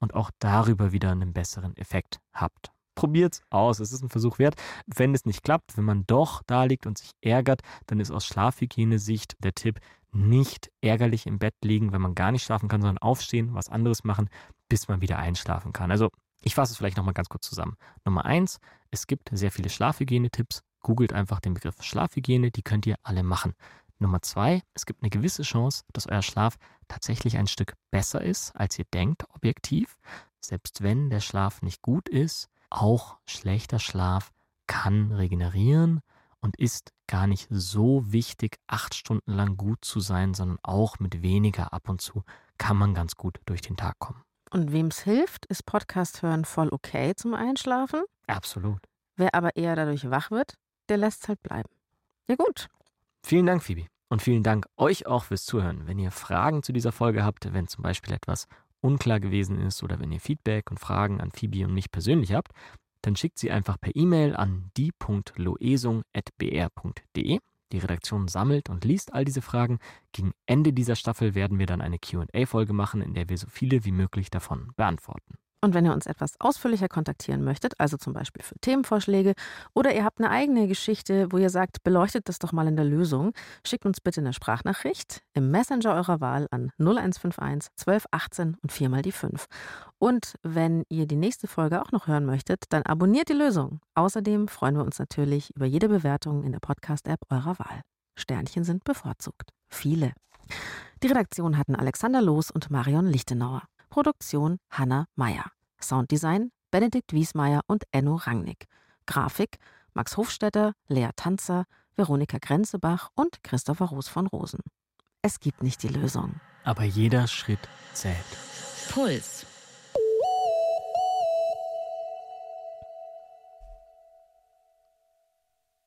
und auch darüber wieder einen besseren Effekt habt. Probiert's aus, es ist ein Versuch wert. Wenn es nicht klappt, wenn man doch da liegt und sich ärgert, dann ist aus Schlafhygiene-Sicht der Tipp, nicht ärgerlich im Bett liegen, wenn man gar nicht schlafen kann, sondern aufstehen, was anderes machen, bis man wieder einschlafen kann. Also ich fasse es vielleicht nochmal ganz kurz zusammen. Nummer eins, es gibt sehr viele Schlafhygienetipps Googelt einfach den Begriff Schlafhygiene, die könnt ihr alle machen. Nummer zwei, es gibt eine gewisse Chance, dass euer Schlaf tatsächlich ein Stück besser ist, als ihr denkt, objektiv. Selbst wenn der Schlaf nicht gut ist, auch schlechter Schlaf kann regenerieren und ist gar nicht so wichtig, acht Stunden lang gut zu sein, sondern auch mit weniger ab und zu kann man ganz gut durch den Tag kommen. Und wem es hilft, ist Podcast hören voll okay zum Einschlafen? Absolut. Wer aber eher dadurch wach wird, der lässt es halt bleiben. Ja gut, Vielen Dank, Phoebe. Und vielen Dank euch auch fürs Zuhören. Wenn ihr Fragen zu dieser Folge habt, wenn zum Beispiel etwas unklar gewesen ist oder wenn ihr Feedback und Fragen an Phoebe und mich persönlich habt, dann schickt sie einfach per E-Mail an die.loesung.br.de. Die Redaktion sammelt und liest all diese Fragen. Gegen Ende dieser Staffel werden wir dann eine QA-Folge machen, in der wir so viele wie möglich davon beantworten. Und wenn ihr uns etwas ausführlicher kontaktieren möchtet, also zum Beispiel für Themenvorschläge oder ihr habt eine eigene Geschichte, wo ihr sagt, beleuchtet das doch mal in der Lösung, schickt uns bitte eine Sprachnachricht im Messenger eurer Wahl an 0151 1218 und viermal die 5. Und wenn ihr die nächste Folge auch noch hören möchtet, dann abonniert die Lösung. Außerdem freuen wir uns natürlich über jede Bewertung in der Podcast-App eurer Wahl. Sternchen sind bevorzugt. Viele. Die Redaktion hatten Alexander Loos und Marion Lichtenauer. Produktion Hanna Meyer. Sounddesign Benedikt Wiesmeier und Enno Rangnick. Grafik Max Hofstetter, Lea Tanzer, Veronika Grenzebach und Christopher Roos von Rosen. Es gibt nicht die Lösung. Aber jeder Schritt zählt. Puls.